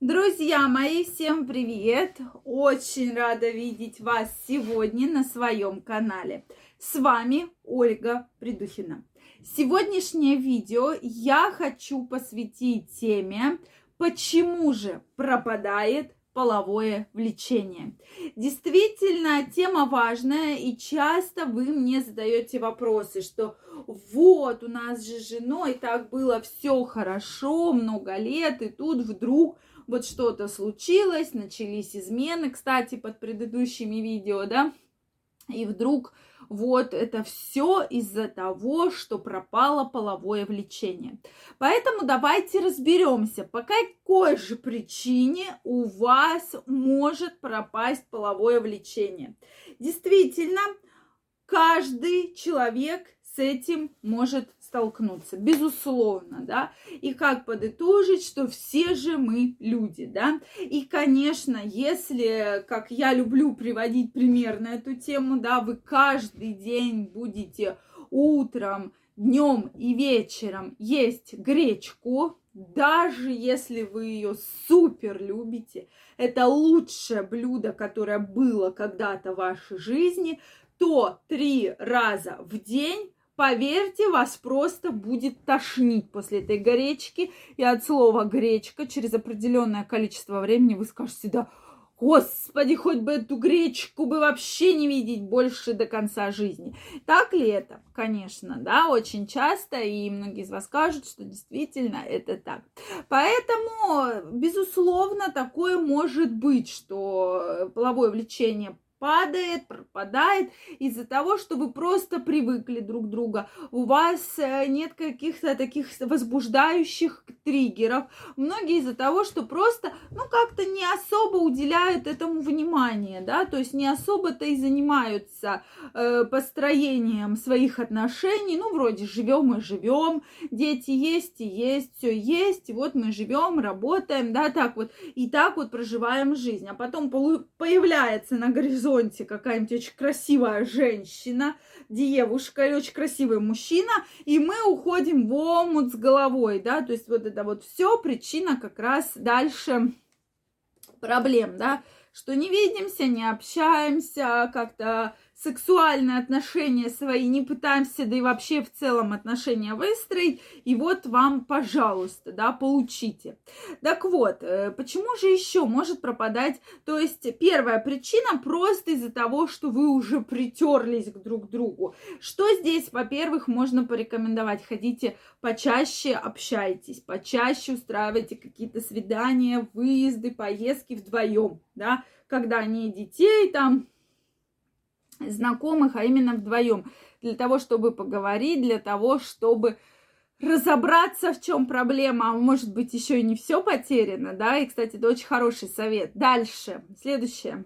Друзья мои, всем привет! Очень рада видеть вас сегодня на своем канале. С вами Ольга Придухина. Сегодняшнее видео я хочу посвятить теме, почему же пропадает половое влечение. Действительно, тема важная, и часто вы мне задаете вопросы, что вот, у нас же женой так было все хорошо, много лет, и тут вдруг вот что-то случилось, начались измены, кстати, под предыдущими видео, да, и вдруг вот это все из-за того, что пропало половое влечение. Поэтому давайте разберемся, по какой же причине у вас может пропасть половое влечение. Действительно, каждый человек с этим может столкнуться, безусловно, да, и как подытожить, что все же мы люди, да, и, конечно, если, как я люблю приводить пример на эту тему, да, вы каждый день будете утром, днем и вечером есть гречку, даже если вы ее супер любите, это лучшее блюдо, которое было когда-то в вашей жизни, то три раза в день Поверьте, вас просто будет тошнить после этой гречки. И от слова гречка через определенное количество времени вы скажете, да, Господи, хоть бы эту гречку бы вообще не видеть больше до конца жизни. Так ли это? Конечно, да, очень часто, и многие из вас скажут, что действительно это так. Поэтому, безусловно, такое может быть, что половое влечение падает, пропадает из-за того, что вы просто привыкли друг друга. У вас э, нет каких-то таких возбуждающих триггеров. Многие из-за того, что просто, ну, как-то не особо уделяют этому внимания, да, то есть не особо-то и занимаются э, построением своих отношений. Ну, вроде живем и живем, дети есть и есть, все есть, и вот мы живем, работаем, да, так вот, и так вот проживаем жизнь. А потом появляется на горизонте горизонте какая-нибудь очень красивая женщина, девушка или очень красивый мужчина, и мы уходим в омут с головой, да, то есть вот это вот все причина как раз дальше проблем, да, что не видимся, не общаемся, как-то сексуальные отношения свои не пытаемся, да и вообще в целом отношения выстроить, и вот вам, пожалуйста, да, получите. Так вот, э, почему же еще может пропадать? То есть первая причина просто из-за того, что вы уже притерлись к друг другу. Что здесь, во-первых, можно порекомендовать? Ходите почаще, общайтесь, почаще устраивайте какие-то свидания, выезды, поездки вдвоем, да, когда не детей там знакомых, а именно вдвоем, для того, чтобы поговорить, для того, чтобы разобраться, в чем проблема, а может быть еще и не все потеряно, да, и, кстати, это очень хороший совет. Дальше, следующее.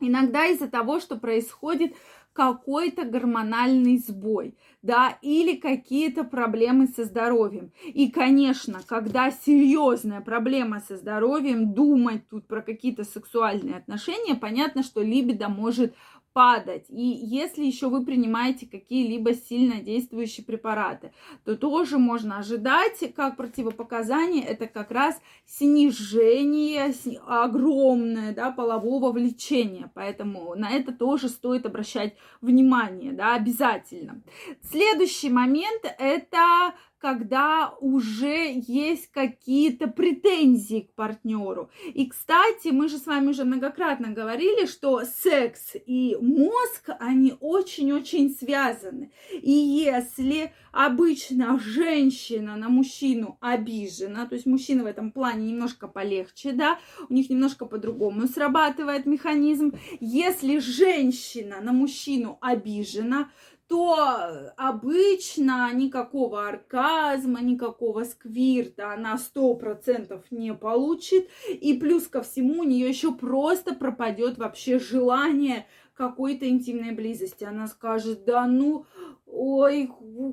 Иногда из-за того, что происходит какой-то гормональный сбой, да, или какие-то проблемы со здоровьем. И, конечно, когда серьезная проблема со здоровьем, думать тут про какие-то сексуальные отношения, понятно, что либидо может падать. И если еще вы принимаете какие-либо сильно действующие препараты, то тоже можно ожидать, как противопоказание, это как раз снижение огромное да, полового влечения. Поэтому на это тоже стоит обращать внимание, да, обязательно. Следующий момент это когда уже есть какие-то претензии к партнеру. И, кстати, мы же с вами уже многократно говорили, что секс и мозг, они очень-очень связаны. И если обычно женщина на мужчину обижена, то есть мужчина в этом плане немножко полегче, да, у них немножко по-другому срабатывает механизм. Если женщина на мужчину обижена, то обычно никакого оргазма, никакого сквирта она сто процентов не получит. И плюс ко всему у нее еще просто пропадет вообще желание какой-то интимной близости. Она скажет, да ну, ой,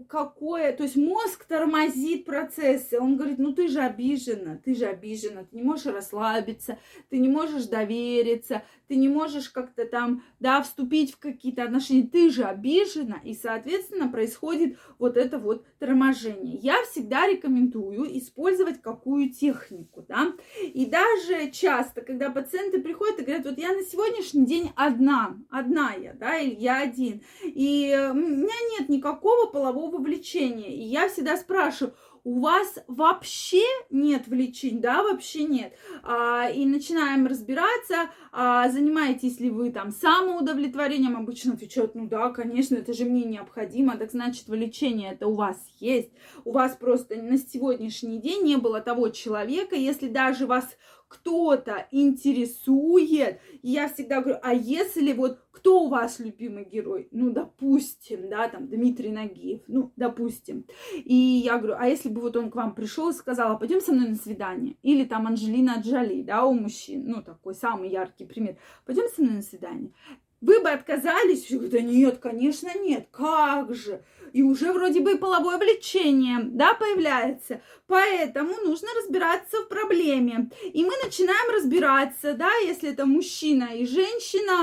какое, то есть мозг тормозит процессы, он говорит, ну ты же обижена, ты же обижена, ты не можешь расслабиться, ты не можешь довериться, ты не можешь как-то там, да, вступить в какие-то отношения, ты же обижена, и, соответственно, происходит вот это вот торможение. Я всегда рекомендую использовать какую технику, да, И даже часто, когда пациенты приходят и говорят, вот я на сегодняшний день одна, одна я, да, или я один, и у меня нет никакого полового влечения, и я всегда спрашиваю, у вас вообще нет влечений, да, вообще нет. А, и начинаем разбираться, а, занимаетесь ли вы там самоудовлетворением, обычно отвечают, ну да, конечно, это же мне необходимо, так значит, влечение это у вас есть. У вас просто на сегодняшний день не было того человека, если даже вас кто-то интересует, я всегда говорю, а если вот кто у вас любимый герой? Ну, допустим, да, там Дмитрий Нагиев, ну, допустим. И я говорю, а если бы вот он к вам пришел и сказал, а пойдем со мной на свидание? Или там Анжелина Джоли, да, у мужчин, ну, такой самый яркий пример. Пойдем со мной на свидание. Вы бы отказались? Все говорят, да нет, конечно, нет, как же? И уже вроде бы и половое влечение, да, появляется. Поэтому нужно разбираться в проблеме. И мы начинаем разбираться, да, если это мужчина и женщина,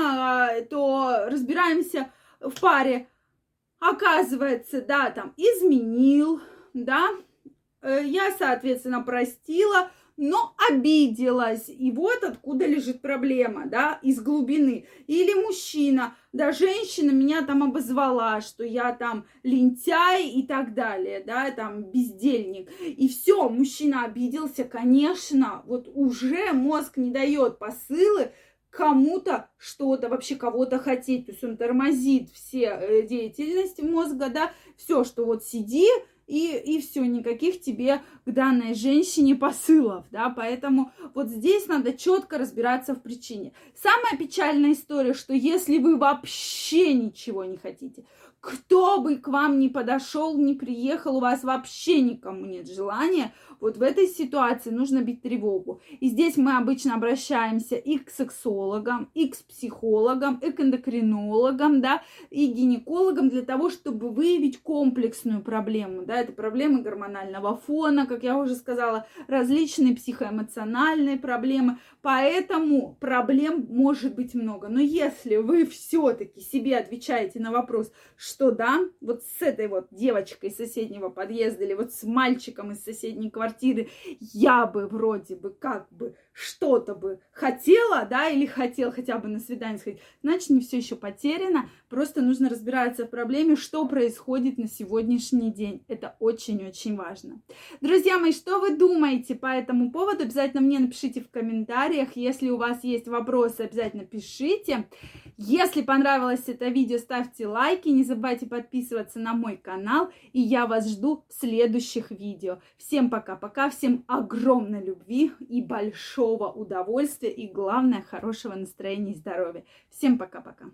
а, то разбираемся в паре. Оказывается, да, там изменил, да, э, я, соответственно, простила, но обиделась. И вот откуда лежит проблема, да, из глубины. Или мужчина, да, женщина меня там обозвала, что я там лентяй и так далее, да, там бездельник. И все, мужчина обиделся, конечно, вот уже мозг не дает посылы, кому-то что-то, вообще кого-то хотеть. То есть он тормозит все э, деятельности мозга, да, все, что вот сиди, и, и все, никаких тебе к данной женщине посылов, да, поэтому вот здесь надо четко разбираться в причине. Самая печальная история, что если вы вообще ничего не хотите, кто бы к вам не подошел, не приехал, у вас вообще никому нет желания, вот в этой ситуации нужно бить тревогу. И здесь мы обычно обращаемся и к сексологам, и к психологам, и к эндокринологам, да, и гинекологам для того, чтобы выявить комплексную проблему, да, это проблемы гормонального фона, как я уже сказала, различные психоэмоциональные проблемы, поэтому проблем может быть много. Но если вы все-таки себе отвечаете на вопрос, что да, вот с этой вот девочкой из соседнего подъезда или вот с мальчиком из соседней квартиры, я бы вроде бы как бы что-то бы хотела, да, или хотел хотя бы на свидание сходить, значит, не все еще потеряно, просто нужно разбираться в проблеме, что происходит на сегодняшний день. Это очень-очень важно. Друзья мои, что вы думаете по этому поводу? Обязательно мне напишите в комментариях. Если у вас есть вопросы, обязательно пишите. Если понравилось это видео, ставьте лайки, не забывайте подписываться на мой канал, и я вас жду в следующих видео. Всем пока-пока, всем огромной любви и большого удовольствия, и главное, хорошего настроения и здоровья. Всем пока-пока.